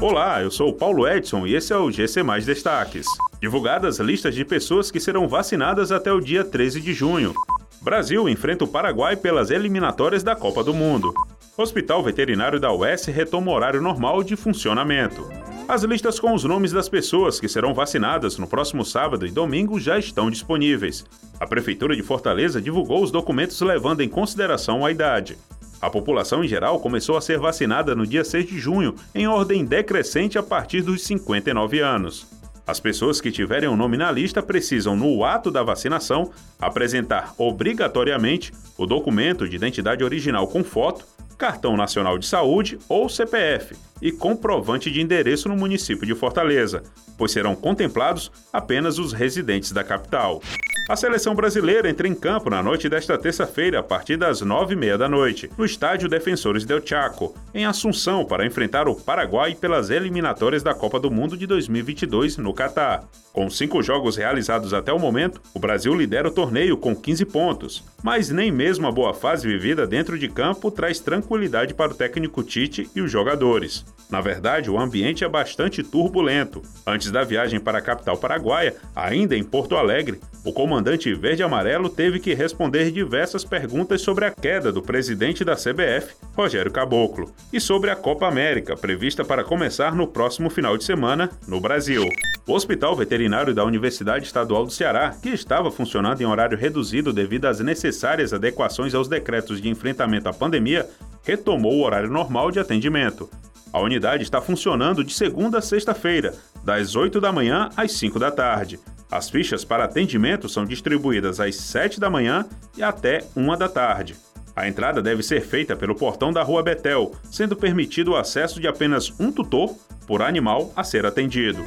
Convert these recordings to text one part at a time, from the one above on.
Olá, eu sou o Paulo Edson e esse é o GC Mais Destaques. Divulgadas listas de pessoas que serão vacinadas até o dia 13 de junho. Brasil enfrenta o Paraguai pelas eliminatórias da Copa do Mundo. Hospital Veterinário da UES retoma horário normal de funcionamento. As listas com os nomes das pessoas que serão vacinadas no próximo sábado e domingo já estão disponíveis. A Prefeitura de Fortaleza divulgou os documentos levando em consideração a idade. A população em geral começou a ser vacinada no dia 6 de junho, em ordem decrescente a partir dos 59 anos. As pessoas que tiverem o um nome na lista precisam, no ato da vacinação, apresentar obrigatoriamente o documento de identidade original com foto, cartão nacional de saúde ou CPF e comprovante de endereço no município de Fortaleza, pois serão contemplados apenas os residentes da capital. A seleção brasileira entra em campo na noite desta terça-feira, a partir das nove e meia da noite, no estádio Defensores del Chaco, em Assunção, para enfrentar o Paraguai pelas eliminatórias da Copa do Mundo de 2022 no Catar. Com cinco jogos realizados até o momento, o Brasil lidera o torneio com 15 pontos, mas nem mesmo a boa fase vivida dentro de campo traz tranquilidade para o técnico Tite e os jogadores. Na verdade, o ambiente é bastante turbulento. Antes da viagem para a capital paraguaia, ainda em Porto Alegre, o comandante verde-amarelo teve que responder diversas perguntas sobre a queda do presidente da CBF, Rogério Caboclo, e sobre a Copa América, prevista para começar no próximo final de semana no Brasil. O Hospital Veterinário da Universidade Estadual do Ceará, que estava funcionando em horário reduzido devido às necessárias adequações aos decretos de enfrentamento à pandemia, retomou o horário normal de atendimento. A unidade está funcionando de segunda a sexta-feira, das 8 da manhã às 5 da tarde. As fichas para atendimento são distribuídas às 7 da manhã e até 1 da tarde. A entrada deve ser feita pelo portão da Rua Betel, sendo permitido o acesso de apenas um tutor por animal a ser atendido.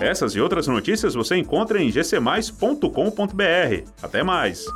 Essas e outras notícias você encontra em gcmais.com.br. Até mais!